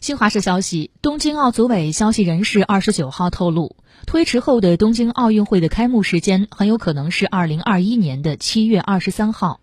新华社消息东京奥组委消息人士二十九号透露推迟后的东京奥运会的开幕时间很有可能是二零二一年的七月二十三号。